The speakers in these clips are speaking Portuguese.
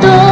todo.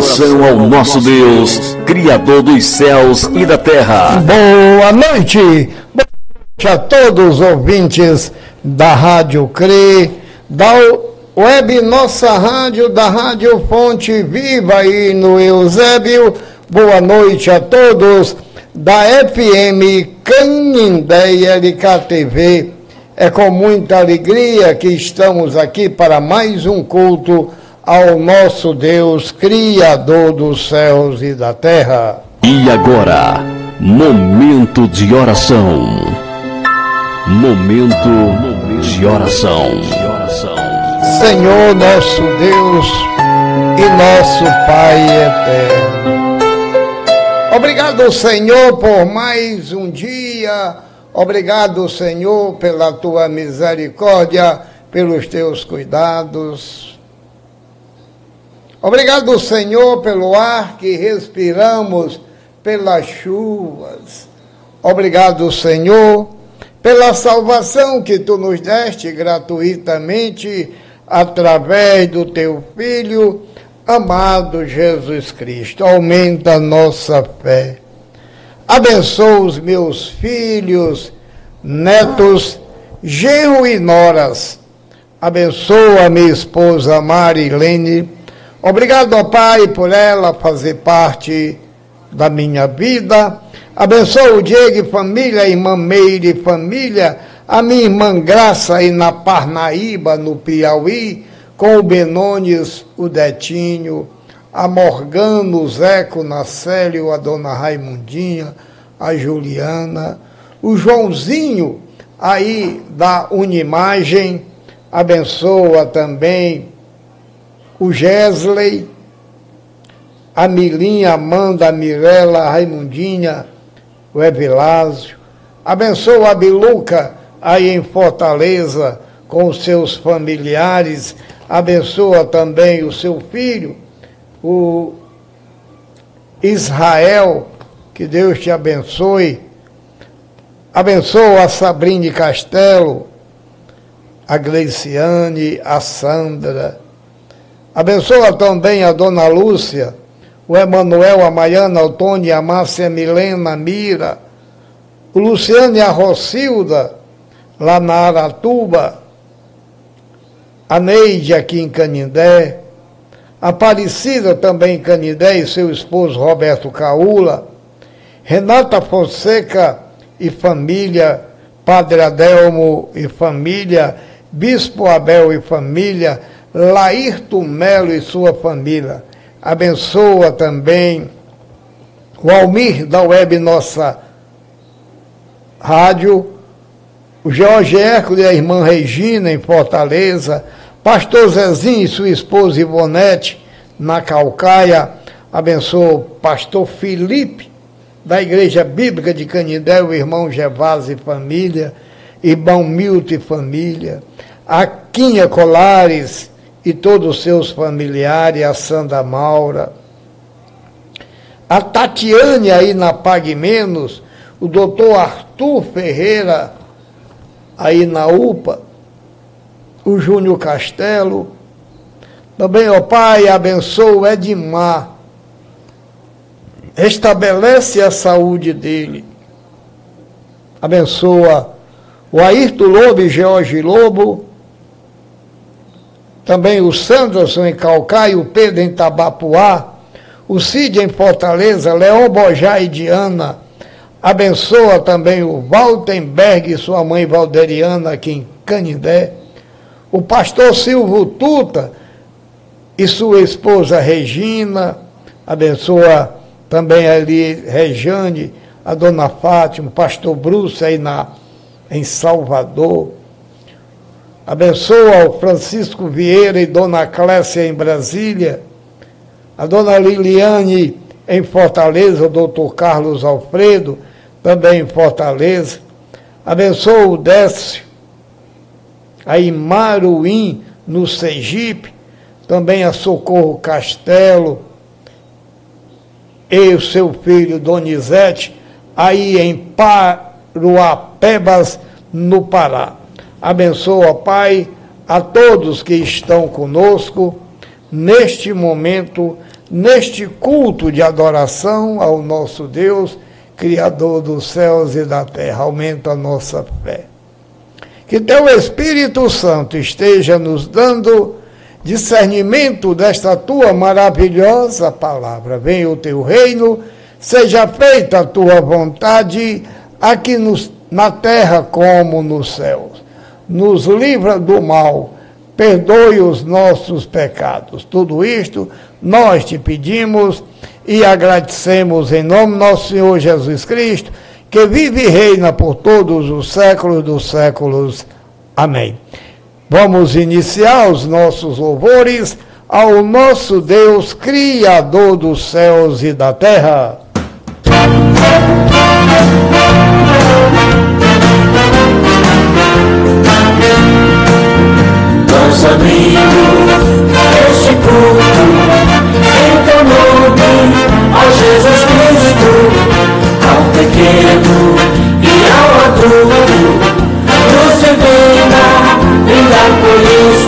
E adoração ao nosso Deus, Criador dos céus e da terra. Boa noite! Boa noite a todos os ouvintes da Rádio CRE, da web Nossa Rádio, da Rádio Fonte Viva aí no Eusébio. Boa noite a todos da FM Canindé LKTV. É com muita alegria que estamos aqui para mais um culto ao nosso Deus, Criador dos céus e da terra. E agora, momento de oração. Momento de oração. Senhor nosso Deus e nosso Pai eterno. Obrigado, Senhor, por mais um dia. Obrigado, Senhor, pela tua misericórdia, pelos teus cuidados. Obrigado, Senhor, pelo ar que respiramos, pelas chuvas. Obrigado, Senhor, pela salvação que tu nos deste gratuitamente através do teu Filho, amado Jesus Cristo. Aumenta a nossa fé. Abençoa os meus filhos, netos, genro e noras. Abençoa a minha esposa Marilene. Obrigado, ó Pai, por ela fazer parte da minha vida. Abençoa o Diego e família, a irmã Meire e família, a minha irmã Graça aí na Parnaíba, no Piauí, com o Benones, o Detinho, a Morgano, o Zeco, o Nacélio, a dona Raimundinha, a Juliana, o Joãozinho aí da Unimagem, abençoa também o Gesley, a Milinha, a Amanda, a Mirella, a Raimundinha, o Evilásio. Abençoa a Biluca aí em Fortaleza com os seus familiares. Abençoa também o seu filho, o Israel, que Deus te abençoe. Abençoa a Sabrine Castelo, a Gleiciane, a Sandra. Abençoa também a Dona Lúcia, o Emanuel, a Maiana, o Tony, a Márcia, a Milena, a Mira, o Luciano e a Rocilda, lá na Aratuba, a Neide aqui em Canindé, a Aparecida também em Canindé e seu esposo Roberto Caula, Renata Fonseca e família, Padre Adelmo e família, Bispo Abel e família, Laírto Melo e sua família. Abençoa também o Almir da Web Nossa Rádio, o Jorge Hércules e a irmã Regina em Fortaleza, Pastor Zezinho e sua esposa Ivonete na Calcaia, abençoa o Pastor Felipe da Igreja Bíblica de Canindé, o irmão Gervásio e família, irmão Milton e família, a Quinha Colares e todos os seus familiares, a Sandra Maura, a Tatiane aí na Pague Menos, o doutor Arthur Ferreira, aí na UPA, o Júnior Castelo. Também, ó Pai, abençoa o Edmar. Restabelece a saúde dele. Abençoa o Ayrton Lobo e George Lobo. Também o Sanderson em Calcaia, o Pedro em Tabapuá. O Cid em Fortaleza, Leon Bojá e Diana. Abençoa também o Waltenberg e sua mãe Valderiana aqui em Canindé o pastor Silvio Tuta e sua esposa Regina, abençoa também ali Rejane, a dona Fátima, o pastor Bruce aí na, em Salvador. Abençoa o Francisco Vieira e dona Clécia em Brasília, a dona Liliane em Fortaleza, o doutor Carlos Alfredo, também em Fortaleza. Abençoa o Décio aí Maruim, no Sergipe, também a Socorro Castelo, e o seu filho Donizete, aí em Paruapebas, no Pará. Abençoa, Pai, a todos que estão conosco neste momento, neste culto de adoração ao nosso Deus, Criador dos céus e da terra. Aumenta a nossa fé. Que teu Espírito Santo esteja nos dando discernimento desta tua maravilhosa palavra. Venha o teu reino, seja feita a tua vontade, aqui nos, na terra como nos céus. Nos livra do mal, perdoe os nossos pecados. Tudo isto nós te pedimos e agradecemos em nome nosso Senhor Jesus Cristo que vive e reina por todos os séculos dos séculos. Amém. Vamos iniciar os nossos louvores ao nosso Deus, Criador dos céus e da terra. Nós abrimos este culto em teu nome, ó Jesus Cristo ao pequeno e ao adulto, nos divina, brindar por isto,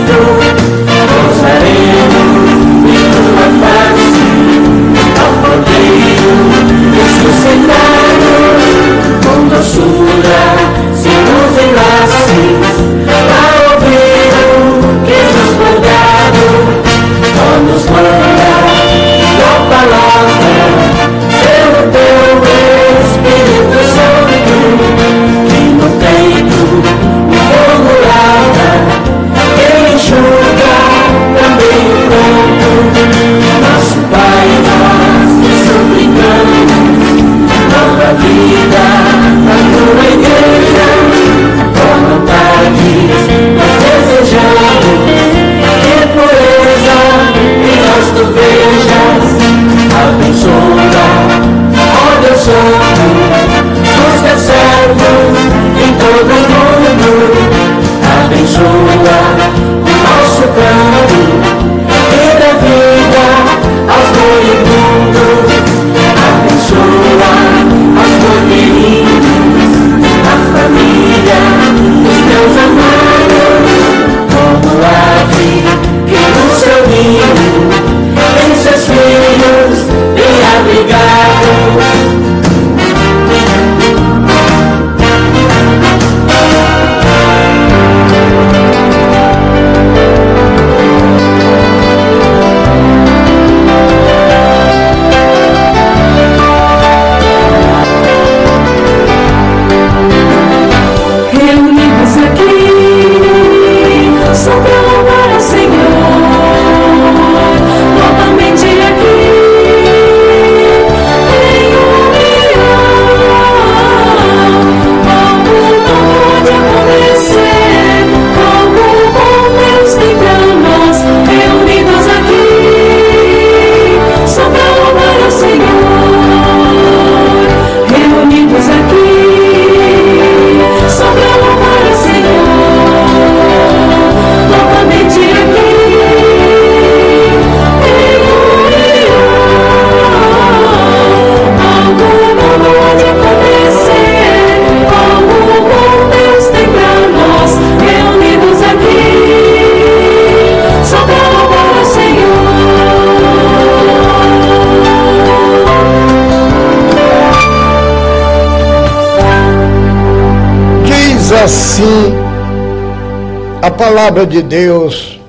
palavra de Deus.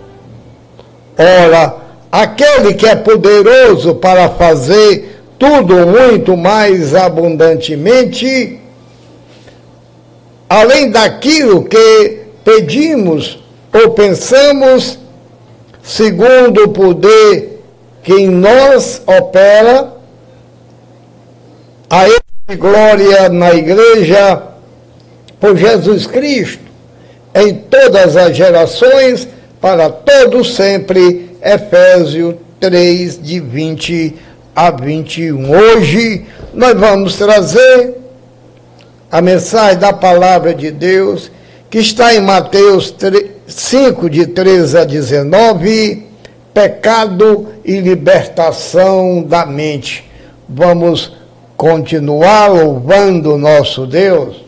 Ora, aquele que é poderoso para fazer tudo muito mais abundantemente, além daquilo que pedimos ou pensamos, segundo o poder que em nós opera, a ele glória na igreja por Jesus Cristo em todas as gerações, para todo sempre. Efésio 3, de 20 a 21. Hoje nós vamos trazer a mensagem da palavra de Deus, que está em Mateus 3, 5, de 13 a 19, pecado e libertação da mente. Vamos continuar louvando nosso Deus.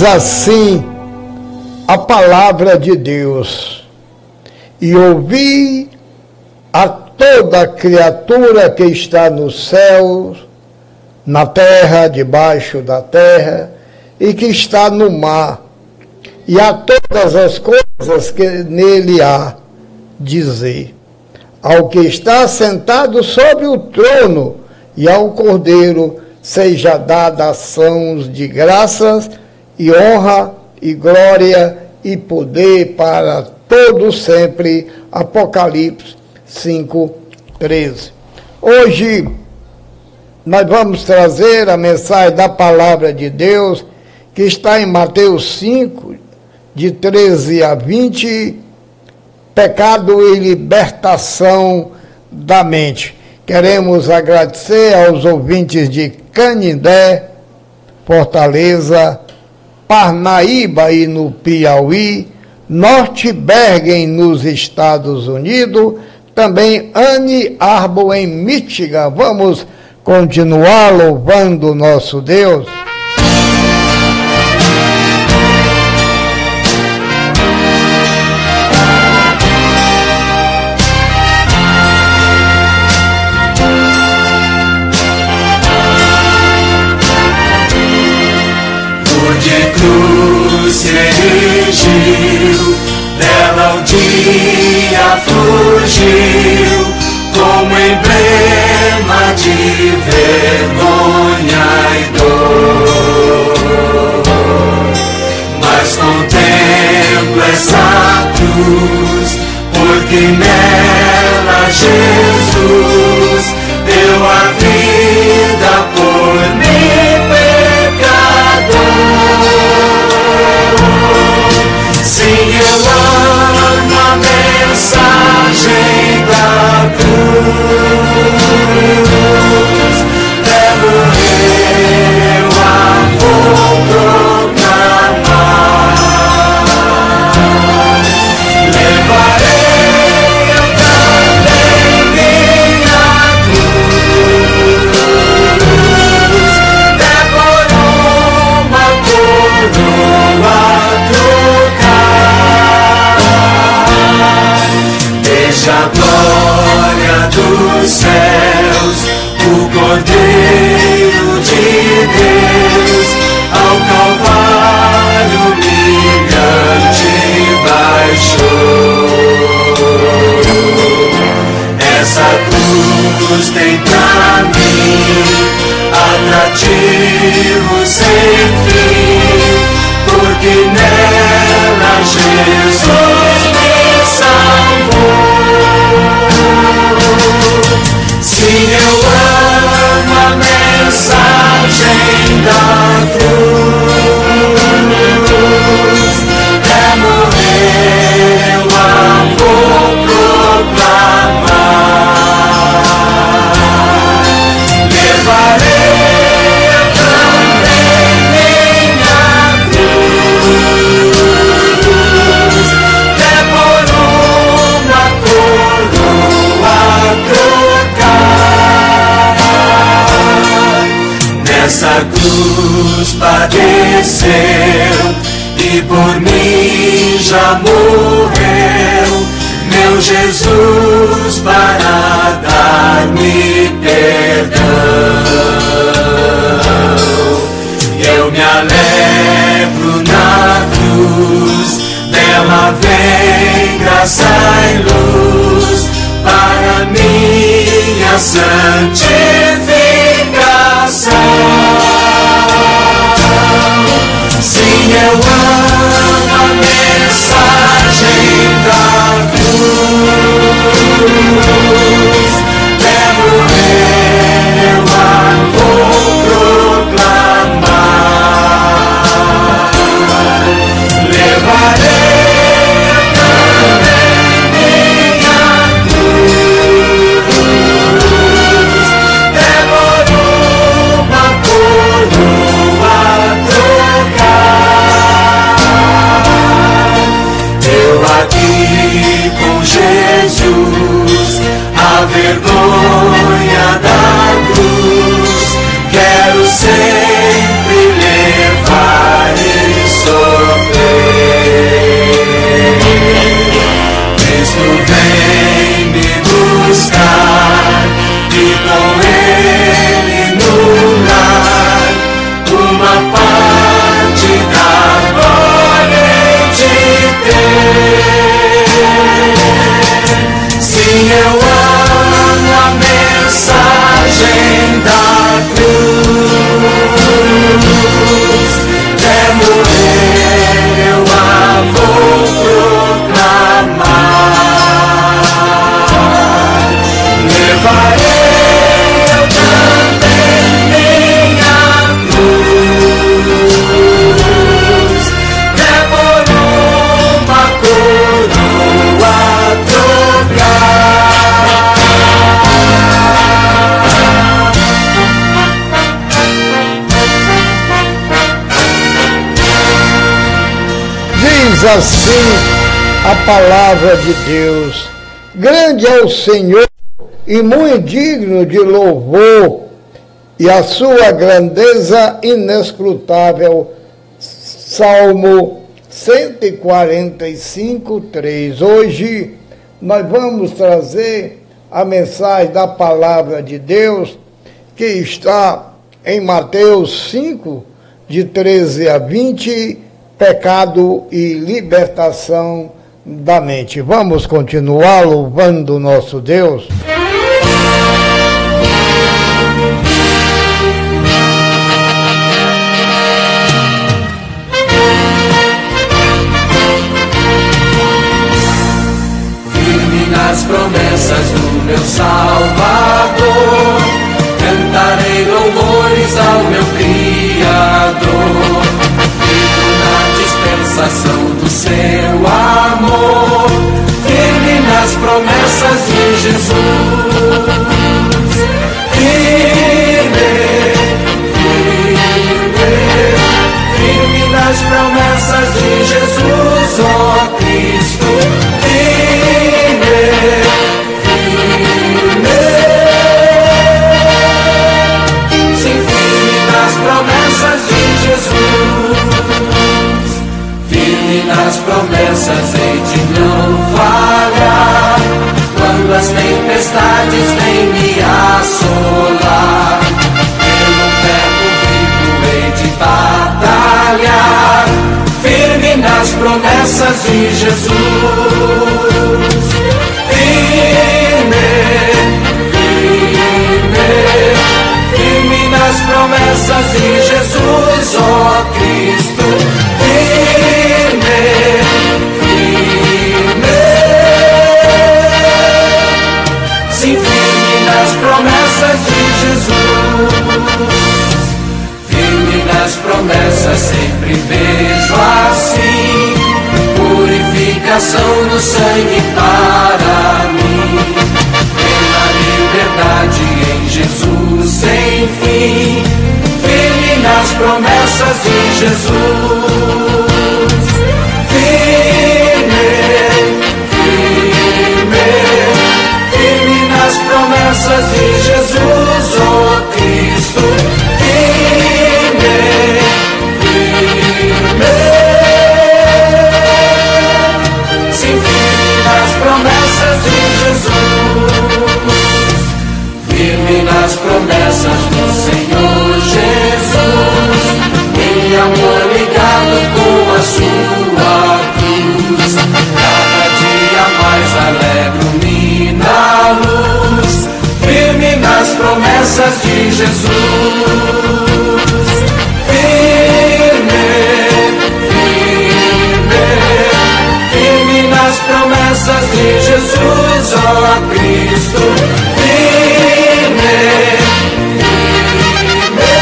Diz assim a palavra de Deus: E ouvi a toda criatura que está nos céus, na terra, debaixo da terra, e que está no mar, e a todas as coisas que nele há, dizer: Ao que está sentado sobre o trono e ao Cordeiro seja dada ações de graças e honra e glória e poder para todos sempre. Apocalipse 5, 13. Hoje nós vamos trazer a mensagem da palavra de Deus que está em Mateus 5, de 13 a 20, pecado e libertação da mente. Queremos agradecer aos ouvintes de Canindé, Fortaleza, Parnaíba e no Piauí, Norte Bergen nos Estados Unidos, também Anne Arbor em Michigan. Vamos continuar louvando nosso Deus. Dia fugiu, como emblema de vergonha e dor. Mas contemplo essa cruz, porque nela Jesus deu a vida por mim, pecador. Sim, mensagem da a glória dos céus, o Cordeiro de Deus, ao Calvário humilhante baixou. Essa cruz tem pra mim atrativo sem fim, porque nela Jesus mensagem da cruz. Nessa cruz padeceu e por mim já morreu. Meu Jesus para dar-me perdão. Eu me alegro na cruz, dela vem graça e luz para minha santificação. Sim, eu amo a mensagem da cruz. Palavra de Deus: Grande é o Senhor e muito digno de louvor, e a sua grandeza inescrutável. Salmo 145, 3. Hoje nós vamos trazer a mensagem da palavra de Deus que está em Mateus 5, de 13 a 20, pecado e libertação da mente. Vamos continuar louvando nosso Deus. Firme nas promessas do meu Salvador, cantarei louvores ao meu Criador. Dispensação do seu amor, firme nas promessas de Jesus. Firme, firme, firme nas promessas de Jesus, ó Cristo. Nas promessas hei de não falhar. Quando as tempestades vêm me assolar, pelo verbo vivo hei de batalhar. Firme nas promessas de Jesus. Firme, firme, firme nas promessas de Jesus, ó Cristo. Firme nas promessas sempre vejo assim. Purificação no sangue para mim. Pela liberdade em Jesus sem fim. Firme nas promessas de Jesus Jesus. Firme, firme, firme nas promessas de Jesus, ó Cristo. Firme, firme,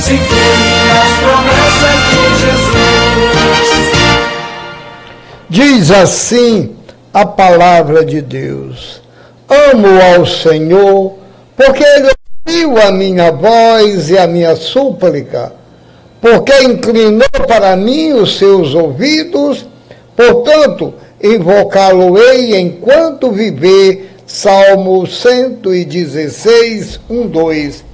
sim, firme nas promessas de Jesus. Diz assim a palavra de Deus: Amo ao Senhor, porque Ele ouviu a minha voz e a minha súplica, porque inclinou para mim os seus ouvidos, portanto, invocá-lo-ei enquanto viver. Salmo 116, 1, 2.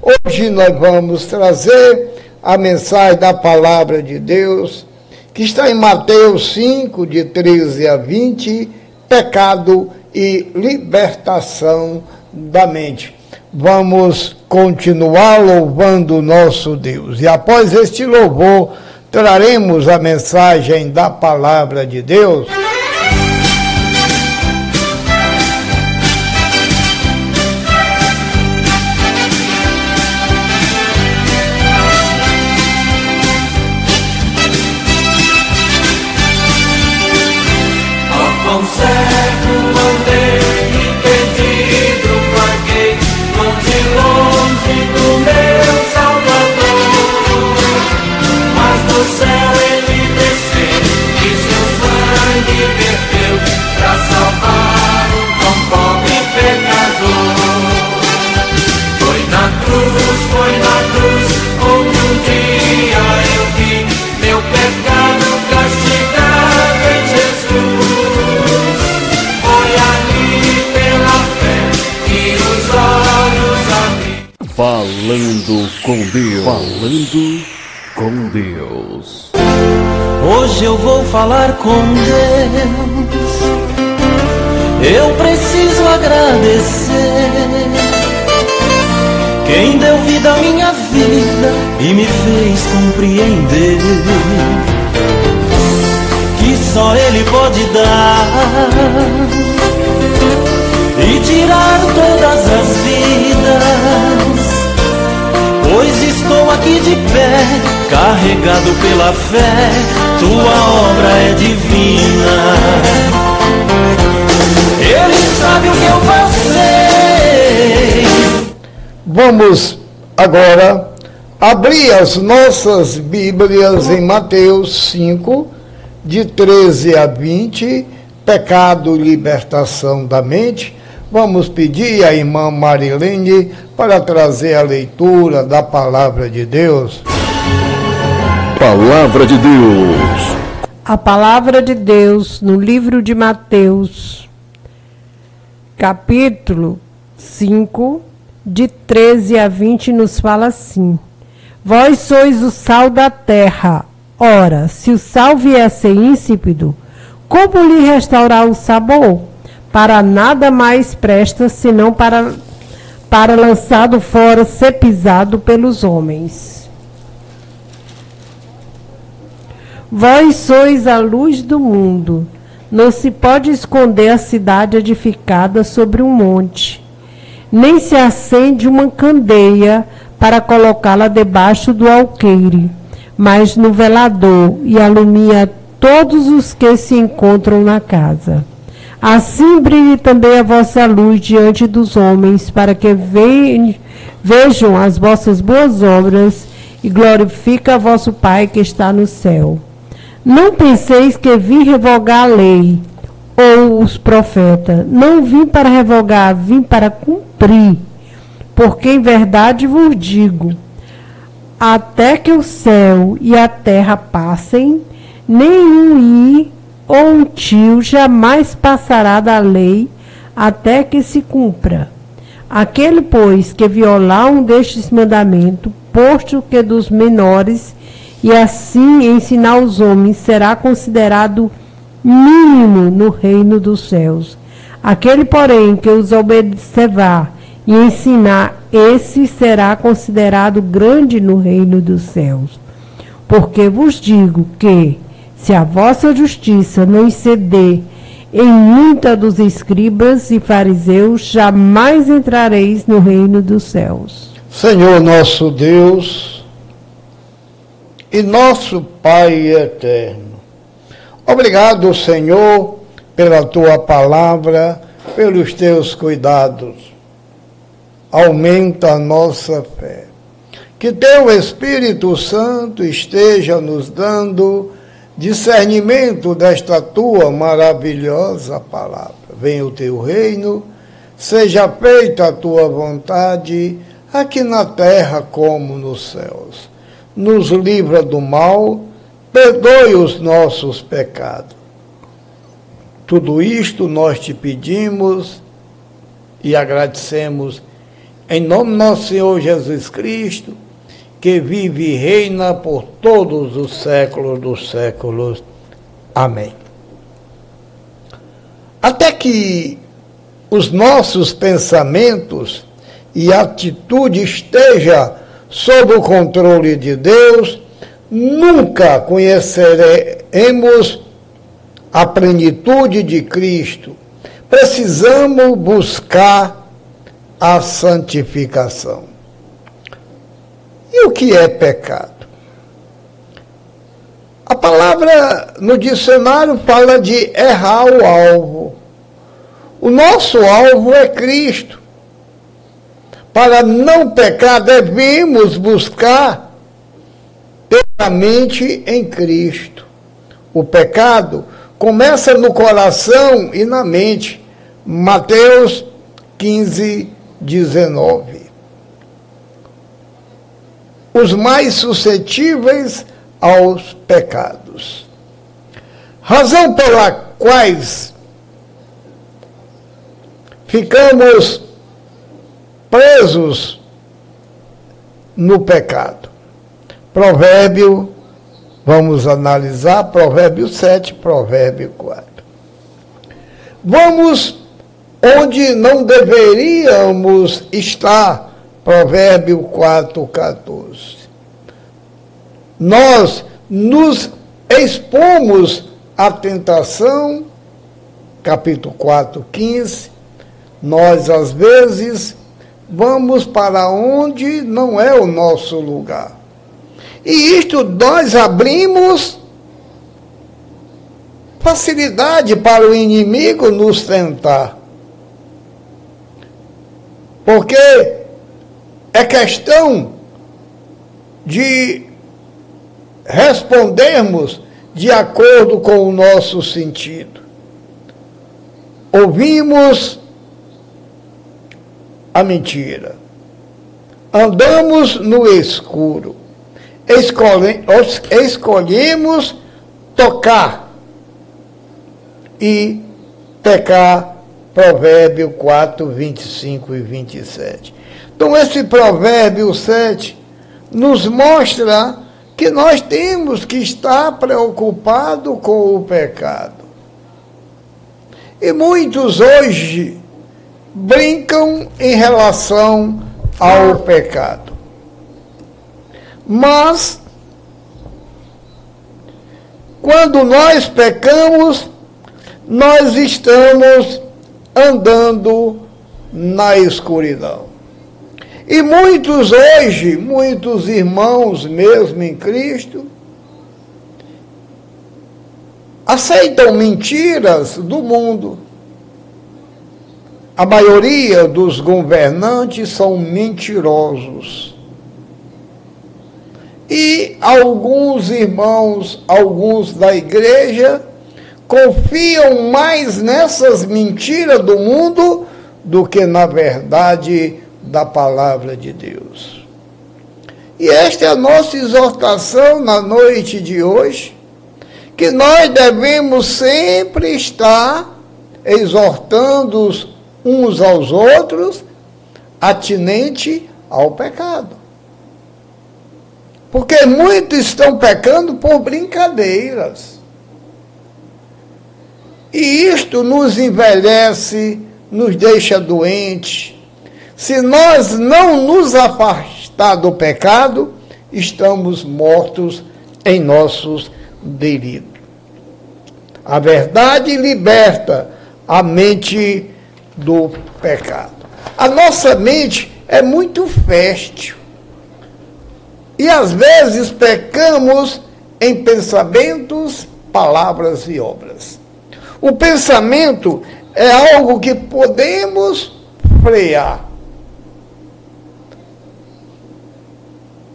Hoje nós vamos trazer a mensagem da palavra de Deus, que está em Mateus 5, de 13 a 20, pecado e libertação da mente. Vamos continuar louvando nosso Deus. E após este louvor, traremos a mensagem da palavra de Deus. do céu ele desceu e seu sangue perdeu, para salvar um tão pobre pecador. Foi na cruz, foi na cruz, como um dia eu vi meu pecado castigado em Jesus. Foi ali pela fé que os olhos abri. Falando com Deus. Falando com Deus. Hoje eu vou falar com Deus. Eu preciso agradecer. Quem deu vida à minha vida e me fez compreender que só Ele pode dar e tirar todas as vidas. Pois estou aqui de pé, carregado pela fé, tua obra é divina. Ele sabe o que eu passei. Vamos agora abrir as nossas Bíblias em Mateus 5, de 13 a 20, pecado libertação da mente. Vamos pedir à irmã Marilene para trazer a leitura da palavra de Deus. Palavra de Deus. A palavra de Deus no livro de Mateus, capítulo 5, de 13 a 20, nos fala assim: Vós sois o sal da terra. Ora, se o sal vier a ser insípido, como lhe restaurar o sabor? Para nada mais presta senão para, para lançado fora, ser pisado pelos homens. Vós sois a luz do mundo. Não se pode esconder a cidade edificada sobre um monte, nem se acende uma candeia para colocá-la debaixo do alqueire, mas no velador e alumia todos os que se encontram na casa. Assim brilhe também a vossa luz diante dos homens, para que ve- vejam as vossas boas obras e glorifique a vosso Pai que está no céu. Não penseis que vim revogar a lei ou os profetas. Não vim para revogar, vim para cumprir. Porque em verdade vos digo: até que o céu e a terra passem, nenhum i ou um tio jamais passará da lei até que se cumpra. Aquele, pois, que violar um destes mandamentos, posto que dos menores, e assim ensinar os homens, será considerado mínimo no reino dos céus. Aquele, porém, que os observar e ensinar, esse será considerado grande no reino dos céus. Porque vos digo que, se a vossa justiça não exceder em muita dos escribas e fariseus, jamais entrareis no reino dos céus. Senhor nosso Deus e nosso Pai eterno. Obrigado, Senhor, pela tua palavra, pelos teus cuidados. Aumenta a nossa fé. Que teu Espírito Santo esteja nos dando discernimento desta tua maravilhosa palavra. Venha o teu reino, seja feita a tua vontade, aqui na terra como nos céus. Nos livra do mal, perdoe os nossos pecados. Tudo isto nós te pedimos e agradecemos em nome do nosso Senhor Jesus Cristo, que vive e reina por todos os séculos dos séculos. Amém. Até que os nossos pensamentos e atitude esteja sob o controle de Deus, nunca conheceremos a plenitude de Cristo. Precisamos buscar a santificação. E o que é pecado? A palavra no dicionário fala de errar o alvo. O nosso alvo é Cristo. Para não pecar, devemos buscar plenamente em Cristo. O pecado começa no coração e na mente. Mateus 15, 19. Os mais suscetíveis aos pecados. Razão pela quais ficamos presos no pecado. Provérbio, vamos analisar Provérbio 7, Provérbio 4. Vamos onde não deveríamos estar, Provérbio 4, 14. Nós nos expomos à tentação, capítulo 4, 15. Nós, às vezes, vamos para onde não é o nosso lugar. E isto nós abrimos facilidade para o inimigo nos tentar. Porque é questão de respondermos de acordo com o nosso sentido. Ouvimos a mentira. Andamos no escuro. Escolhe, escolhemos tocar e pecar. Provérbio 4, 25 e 27. Então, esse provérbio 7 nos mostra que nós temos que estar preocupados com o pecado. E muitos hoje brincam em relação ao pecado. Mas, quando nós pecamos, nós estamos andando na escuridão. E muitos hoje, muitos irmãos mesmo em Cristo, aceitam mentiras do mundo. A maioria dos governantes são mentirosos. E alguns irmãos, alguns da igreja, confiam mais nessas mentiras do mundo do que na verdade da palavra de Deus. E esta é a nossa exortação na noite de hoje, que nós devemos sempre estar exortando uns aos outros, atinente ao pecado. Porque muitos estão pecando por brincadeiras. E isto nos envelhece, nos deixa doentes, se nós não nos afastar do pecado, estamos mortos em nossos delitos. A verdade liberta a mente do pecado. A nossa mente é muito fértil. E às vezes pecamos em pensamentos, palavras e obras. O pensamento é algo que podemos frear.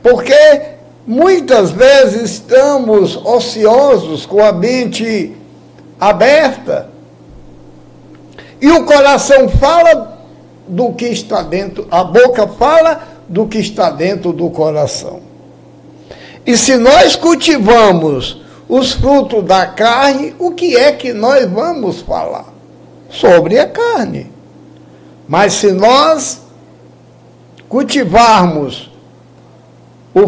Porque muitas vezes estamos ociosos com a mente aberta e o coração fala do que está dentro, a boca fala do que está dentro do coração. E se nós cultivamos os frutos da carne, o que é que nós vamos falar? Sobre a carne. Mas se nós cultivarmos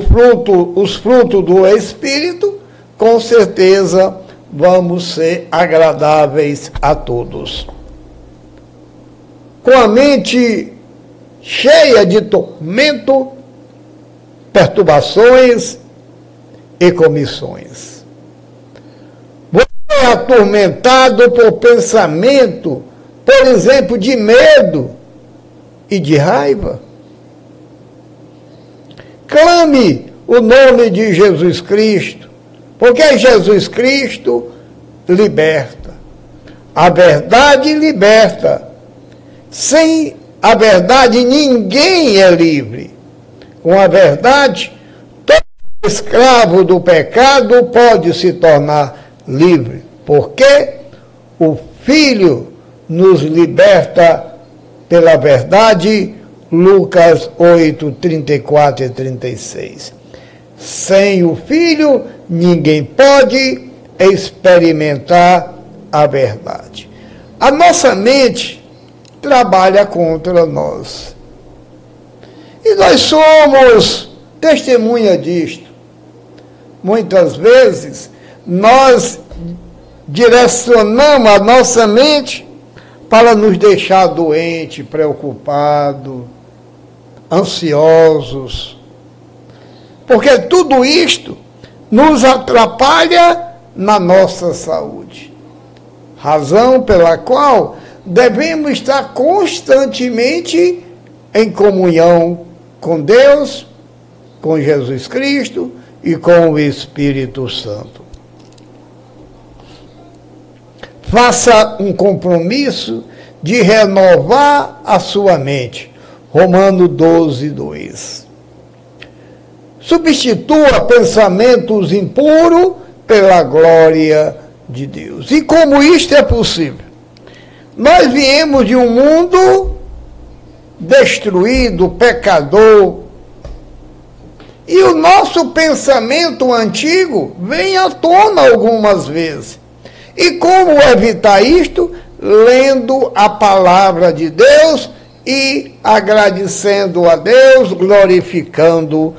fruto, os frutos do Espírito, com certeza vamos ser agradáveis a todos. Com a mente cheia de tormento, perturbações e comissões. Você é atormentado por pensamento, por exemplo, de medo e de raiva. Clame o nome de Jesus Cristo, porque Jesus Cristo liberta. A verdade liberta. Sem a verdade, ninguém é livre. Com a verdade, todo escravo do pecado pode se tornar livre, porque o Filho nos liberta pela verdade Lucas 8, 34 e 36. Sem o Filho, ninguém pode experimentar a verdade. A nossa mente trabalha contra nós. E nós somos testemunha disto. Muitas vezes nós direcionamos a nossa mente para nos deixar doente, preocupado, ansiosos. Porque tudo isto nos atrapalha na nossa saúde. Razão pela qual devemos estar constantemente em comunhão com Deus, com Jesus Cristo e com o Espírito Santo. Faça um compromisso de renovar a sua mente. Romano 12, 2. Substitua pensamentos impuros pela glória de Deus. E como isto é possível? Nós viemos de um mundo destruído, pecador, e o nosso pensamento antigo vem à tona algumas vezes. E como evitar isto? Lendo a palavra de Deus e agradecendo a Deus, glorificando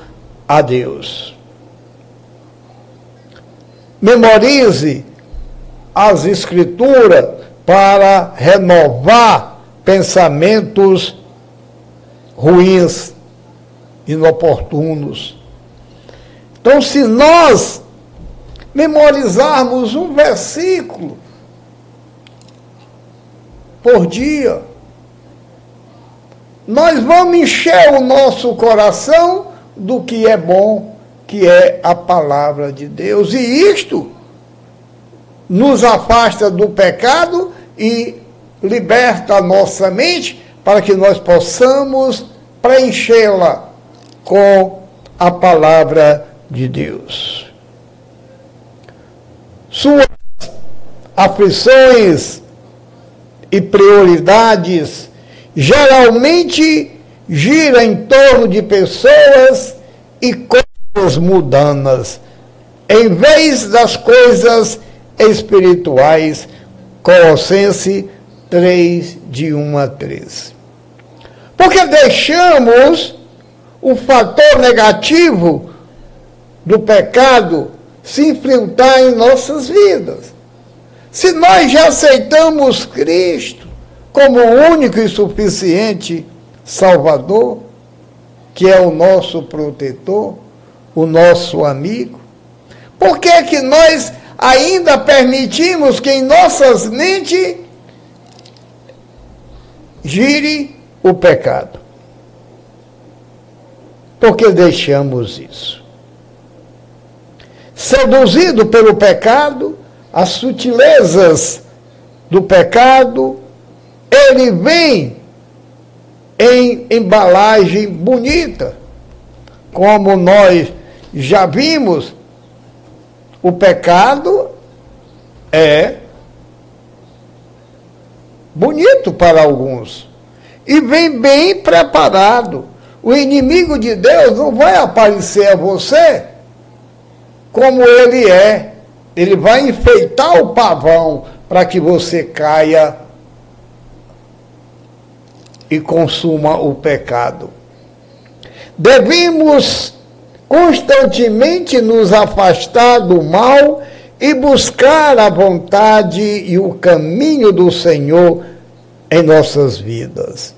a Deus. Memorize as Escrituras para renovar pensamentos ruins, inoportunos. Então, se nós memorizarmos um versículo por dia, nós vamos encher o nosso coração do que é bom, que é a palavra de Deus. E isto nos afasta do pecado e liberta a nossa mente para que nós possamos preenchê-la com a palavra de Deus. Suas aflições e prioridades geralmente giram em torno de pessoas e coisas mudanas, em vez das coisas espirituais. Colossenses 3, de 1 a 13. Porque deixamos o fator negativo do pecado se infiltrar em nossas vidas. Se nós já aceitamos Cristo como o único e suficiente Salvador, que é o nosso protetor, o nosso amigo, por que que nós ainda permitimos que em nossas mentes gire o pecado? Porque deixamos isso. Seduzido pelo pecado, as sutilezas do pecado, ele vem em embalagem bonita. Como nós já vimos, o pecado é bonito para alguns e vem bem preparado. O inimigo de Deus não vai aparecer a você como ele é. Ele vai enfeitar o pavão para que você caia e consuma o pecado. Devemos constantemente nos afastar do mal e buscar a vontade e o caminho do Senhor em nossas vidas.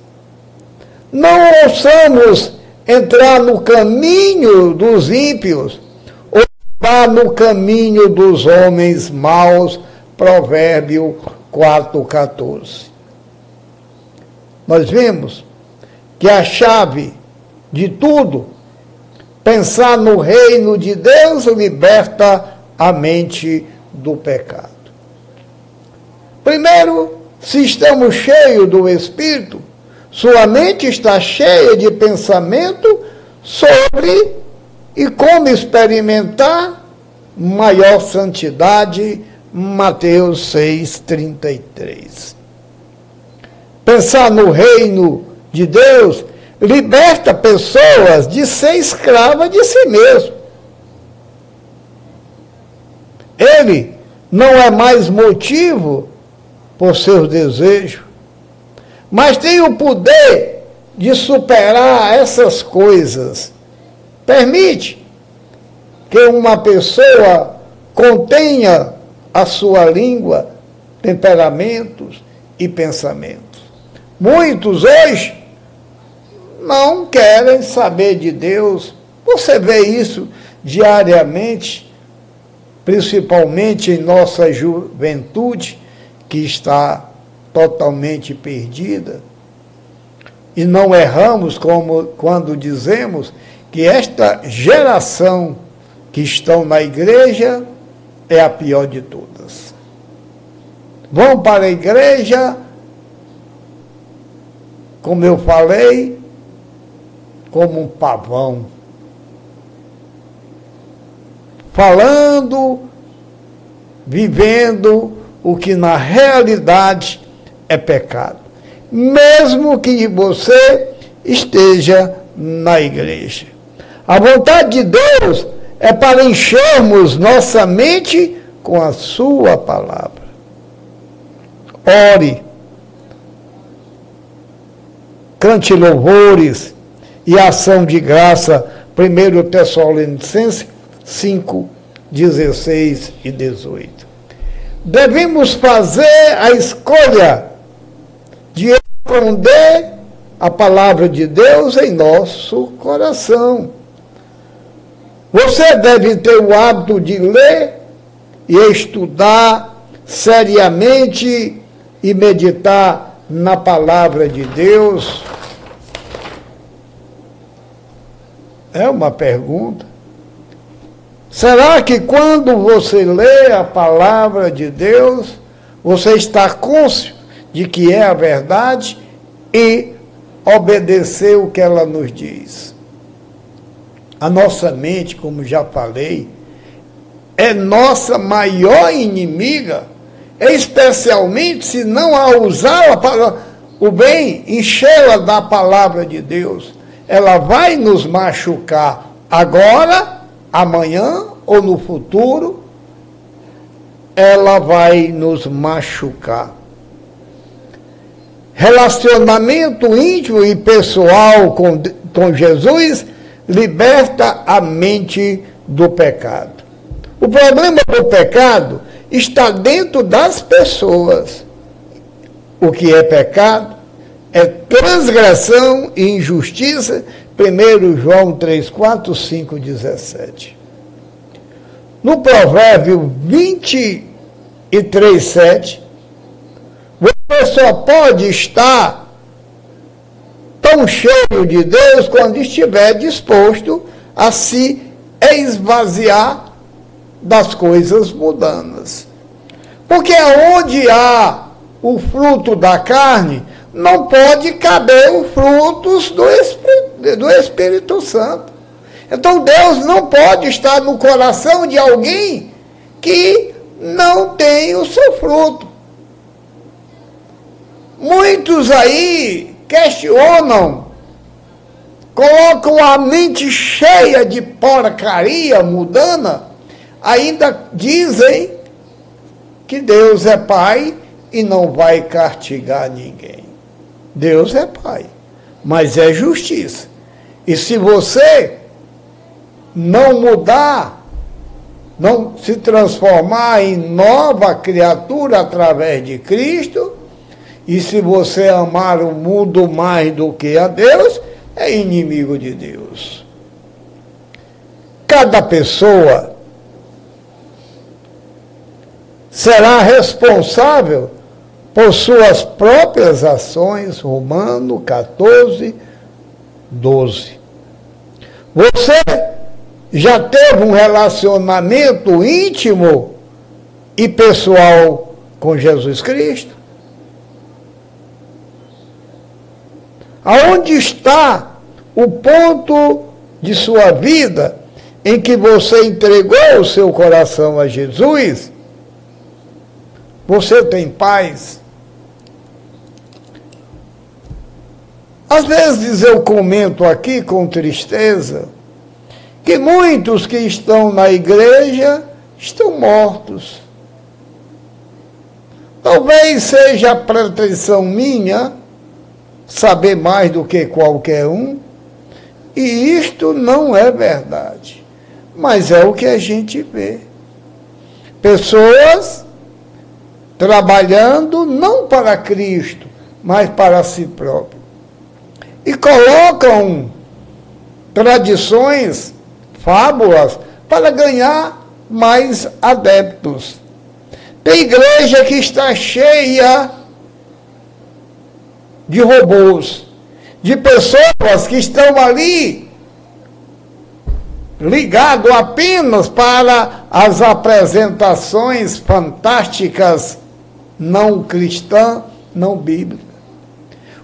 Não ouçamos entrar no caminho dos ímpios ou vá no caminho dos homens maus. Provérbio 4,14. Nós vemos que a chave de tudo, pensar no reino de Deus, liberta a mente do pecado. Primeiro, se estamos cheios do Espírito, sua mente está cheia de pensamento sobre e como experimentar maior santidade. Mateus 6,33. Pensar no reino de Deus liberta pessoas de ser escrava de si mesmo. Ele não é mais motivo por seus desejos, mas tem o poder de superar essas coisas permite que uma pessoa contenha a sua língua, temperamentos e pensamentos. Muitos hoje não querem saber de Deus. Você vê isso diariamente, principalmente em nossa juventude, que está totalmente perdida. E não erramos como quando dizemos que esta geração que estão na igreja é a pior de todas. Vão para a igreja, como eu falei, como um pavão. Falando, vivendo o que na realidade é pecado. Mesmo que você esteja na igreja. A vontade de Deus é para enchermos nossa mente com a Sua palavra. Ore, cante louvores e ação de graça. 1 Tessalonicenses 5, 16 e 18. Devemos fazer a escolha de esconder a palavra de Deus em nosso coração. Você deve ter o hábito de ler e estudar seriamente e meditar na palavra de Deus É uma pergunta. Será que quando você lê a palavra de Deus, você está cônscio de que é a verdade e obedecer o que ela nos diz? A nossa mente, como já falei, é nossa maior inimiga, especialmente se não a usá-la para o bem, enchê-la da palavra de Deus ela vai nos machucar agora, amanhã ou no futuro, ela vai nos machucar. Relacionamento íntimo e pessoal com, com Jesus liberta a mente do pecado. O problema do pecado está dentro das pessoas. O que é pecado? é transgressão e injustiça, 1 João 3, 4, 5, 17. No provérbio 23, 7, você só pode estar tão cheio de Deus quando estiver disposto a se esvaziar das coisas mundanas. Porque onde há o fruto da carne, não pode caber os frutos do Espírito, do Espírito Santo. Então Deus não pode estar no coração de alguém que não tem o seu fruto. Muitos aí questionam, colocam a mente cheia de porcaria mudana, ainda dizem que Deus é Pai e não vai castigar ninguém. Deus é Pai, mas é justiça. E se você não mudar, não se transformar em nova criatura através de Cristo, e se você amar o mundo mais do que a Deus, é inimigo de Deus. Cada pessoa será responsável por suas próprias ações, Romano 14, 12. Você já teve um relacionamento íntimo e pessoal com Jesus Cristo? Aonde está o ponto de sua vida em que você entregou o seu coração a Jesus? Você tem paz? Às vezes eu comento aqui com tristeza que muitos que estão na igreja estão mortos. Talvez seja a pretensão minha saber mais do que qualquer um, E isto não é verdade. Mas é o que a gente vê. Pessoas trabalhando não para Cristo, mas para si próprio. E colocam tradições, fábulas, para ganhar mais adeptos. Tem igreja que está cheia de robôs, de pessoas que estão ali ligado apenas para as apresentações fantásticas não cristã, não bíblica.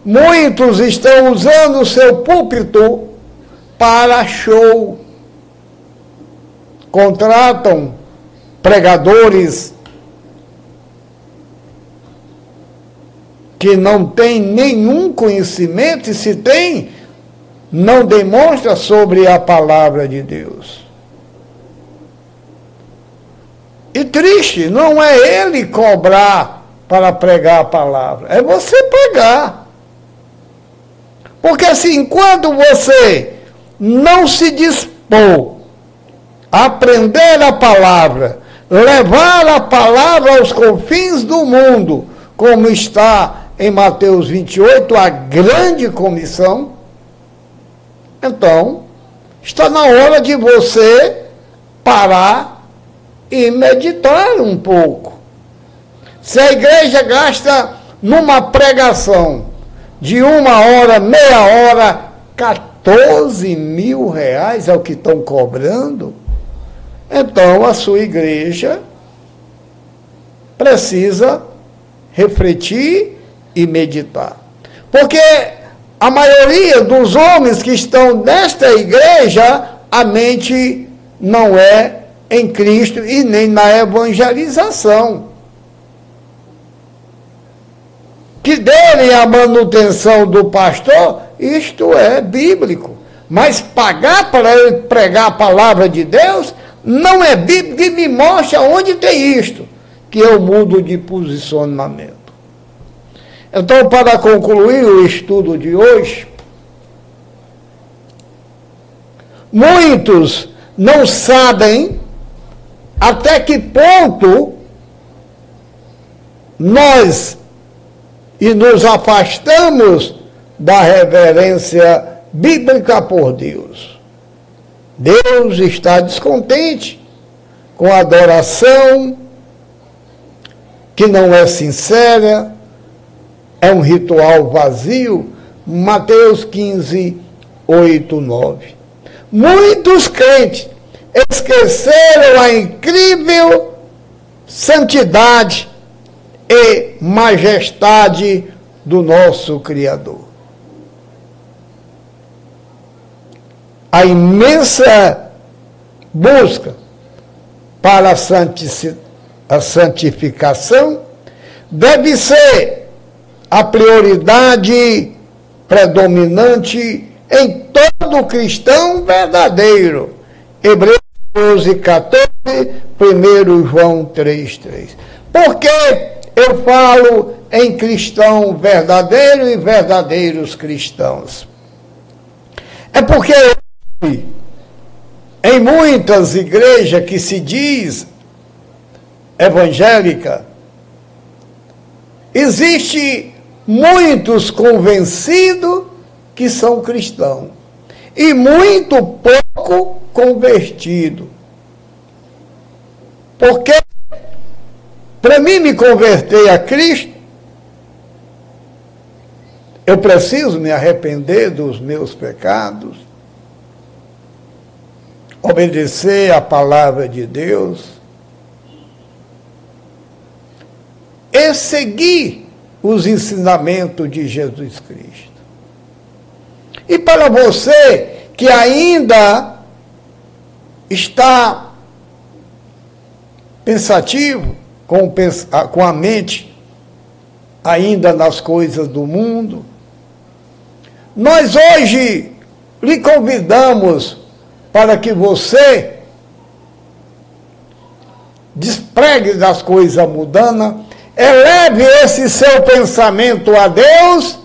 Muitos estão usando o seu púlpito para show. Contratam pregadores que não têm nenhum conhecimento, e se tem, não demonstra sobre a palavra de Deus. E triste, não é ele cobrar para pregar a palavra, é você pregar. Porque assim, quando você não se dispor a aprender a palavra, levar a palavra aos confins do mundo, como está em Mateus 28, a grande comissão, então está na hora de você parar e meditar um pouco. Se a igreja gasta numa pregação de uma hora, meia hora, 14 mil reais é o que estão cobrando, então a sua igreja precisa refletir e meditar. Porque a maioria dos homens que estão nesta igreja, a mente não é em Cristo e nem na evangelização. Que derem a manutenção do pastor, isto é bíblico. Mas pagar para ele pregar a palavra de Deus não é bíblico e me mostra onde tem isto, que eu mudo de posicionamento. Então, para concluir o estudo de hoje, muitos não sabem até que ponto nós e nos afastamos da reverência bíblica por Deus. Deus está descontente com a adoração que não é sincera, é um ritual vazio. Mateus 15, 8, 9. Muitos crentes esqueceram a incrível santidade e majestade do nosso Criador. A imensa busca para a santificação deve ser a prioridade predominante em todo cristão verdadeiro. Hebreus 12, 14, 1 João 3, 3. Por que eu falo em cristão verdadeiro e verdadeiros cristãos? É porque em muitas igrejas que se diz evangélica, existe muitos convencidos que são cristãos e muito pouco convertido. Porque para mim me converter a Cristo, eu preciso me arrepender dos meus pecados, obedecer a palavra de Deus e seguir os ensinamentos de Jesus Cristo. E para você que ainda está pensativo, com, com a mente ainda nas coisas do mundo, nós hoje lhe convidamos para que você despregue das coisas mundanas, eleve esse seu pensamento a Deus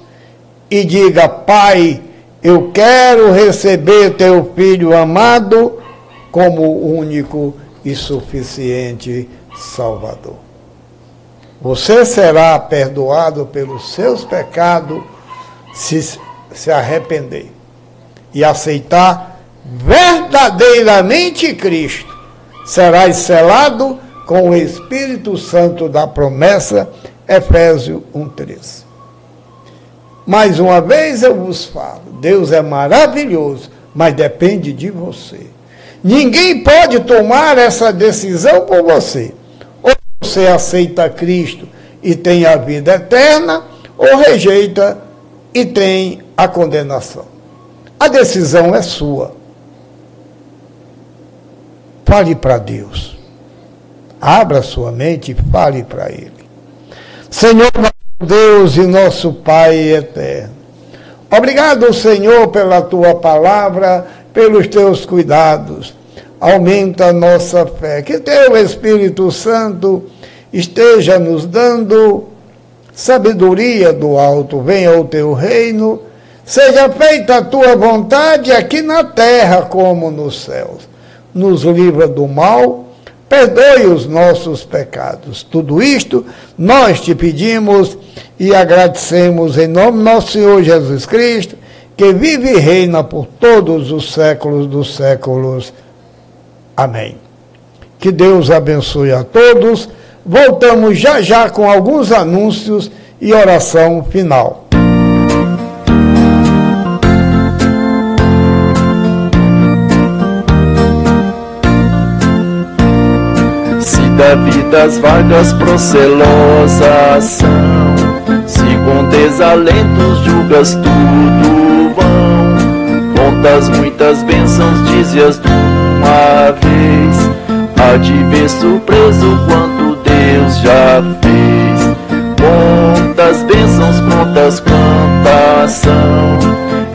e diga: Pai, Eu quero receber teu filho amado como único e suficiente Salvador. Você será perdoado pelos seus pecados se se arrepender e aceitar verdadeiramente Cristo. Serás selado com o Espírito Santo da promessa, Efésios 1,13. Mais uma vez eu vos falo: Deus é maravilhoso, mas depende de você. Ninguém pode tomar essa decisão por você. Você aceita Cristo e tem a vida eterna, ou rejeita e tem a condenação. A decisão é sua. Fale para Deus. Abra sua mente e fale para Ele. Senhor, nosso Deus e nosso Pai eterno. Obrigado, Senhor, pela tua palavra, pelos teus cuidados. Aumenta a nossa fé. Que teu Espírito Santo esteja nos dando sabedoria do alto. Venha o teu reino. Seja feita a tua vontade aqui na terra como nos céus. Nos livra do mal perdoe os nossos pecados. Tudo isto nós te pedimos e agradecemos em nome do nosso Senhor Jesus Cristo, que vive e reina por todos os séculos dos séculos. Amém. Que Deus abençoe a todos. Voltamos já já com alguns anúncios e oração final. Se da vida as vagas procelosas são, se com desalentos julgas tudo vão, contas muitas bênçãos, dizias de uma vez, há de ver surpreso quanto Deus já fez. Quantas bênçãos, quantas são,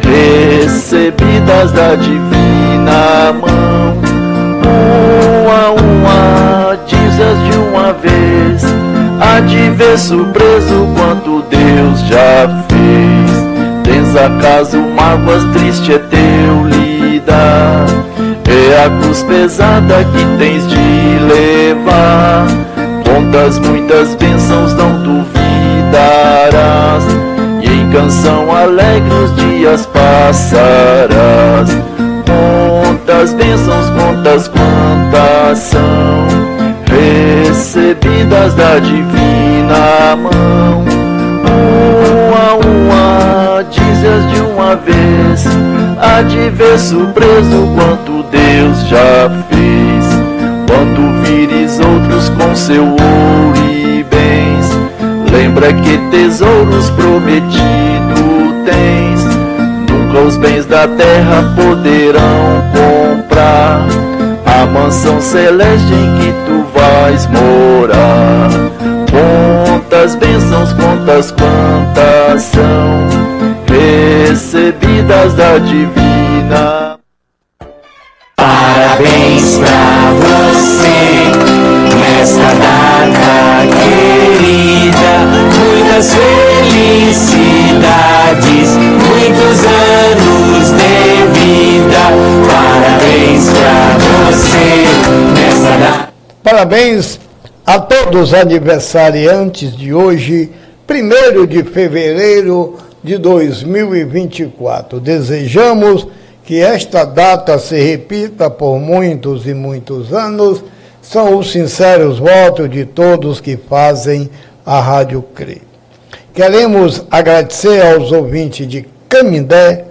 recebidas da divina mão, uma a uma, dizes de uma vez, há de ver surpreso quanto Deus já fez. Tens acaso mágoas, triste é teu lidar, a cruz pesada que tens de levar. Contas muitas bênçãos não duvidarás, e em canção alegre os dias passarás. Quantas bênçãos, quantas quantas são recebidas da divina mão. Dizes de uma vez, há de ver surpreso quanto Deus já fez. Quando vires outros com seu ouro e bens, lembra que tesouros prometido tens. Nunca os bens da terra poderão comprar a mansão celeste em que tu vais morar. Quantas bênçãos, quantas quantas são da divina. Parabéns pra você nesta data querida. Muitas felicidades, muitos anos de vida. Parabéns pra você nesta data. Parabéns a todos os aniversariantes de hoje, 1 de fevereiro de 2024. Desejamos que esta data se repita por muitos e muitos anos. São os sinceros votos de todos que fazem a Rádio CRE. Queremos agradecer aos ouvintes de Camindé,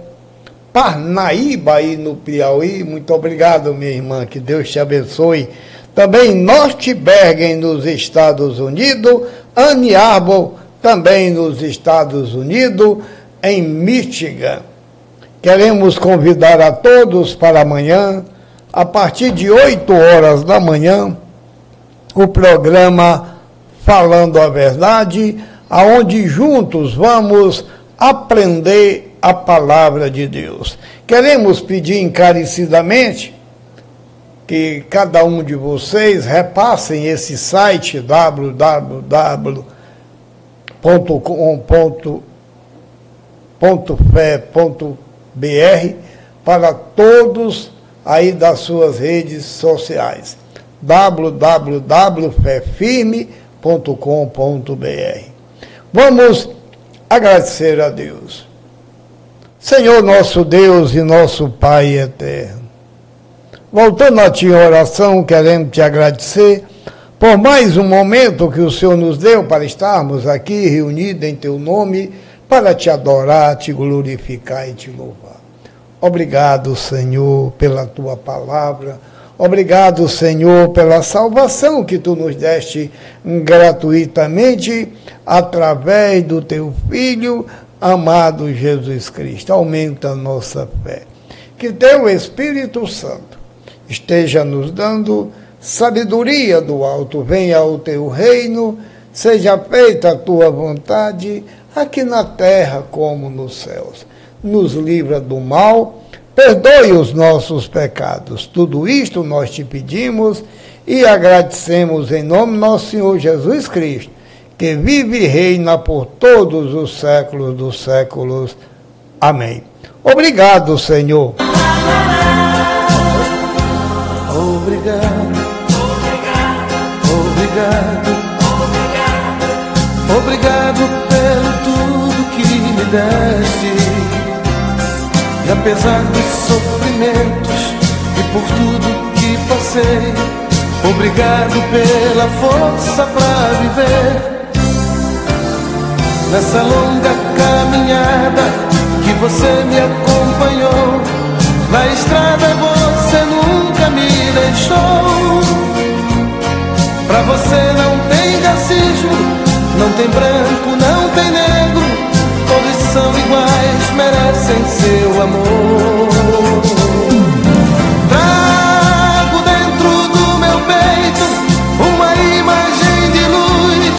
Parnaíba aí no Piauí. Muito obrigado, minha irmã. Que Deus te abençoe. Também Nortbergen, nos Estados Unidos. Anne Arbor, também nos Estados Unidos. Em Michigan. Queremos convidar a todos para amanhã, a partir de 8 horas da manhã, o programa Falando a Verdade, aonde juntos vamos aprender a palavra de Deus. Queremos pedir encarecidamente que cada um de vocês repassem esse site www.com.fé.com para todos aí das suas redes sociais www.fefirme.com.br. Vamos agradecer a Deus. Senhor nosso Deus e nosso Pai eterno. Voltando a ti em oração, queremos te agradecer por mais um momento que o Senhor nos deu para estarmos aqui reunidos em teu nome, para te adorar, te glorificar e te louvar. Obrigado, Senhor, pela tua palavra. Obrigado, Senhor, pela salvação que tu nos deste gratuitamente através do teu Filho amado Jesus Cristo. Aumenta a nossa fé. Que teu Espírito Santo esteja nos dando sabedoria do alto. Venha ao teu reino, seja feita a tua vontade, aqui na terra como nos céus. Nos livra do mal Perdoe os nossos pecados. Tudo isto nós te pedimos e agradecemos em nome do nosso Senhor Jesus Cristo, que vive e reina por todos os séculos dos séculos. Amém. Obrigado, Senhor. Obrigado, obrigado, obrigado, obrigado pelo tudo que me deste. E apesar dos sofrimentos e por tudo que passei, obrigado pela força para viver. Nessa longa caminhada que você me acompanhou, na estrada você nunca me deixou. Pra você não tem racismo, não tem branco, não tem negro. Todos são iguais, merecem seu amor.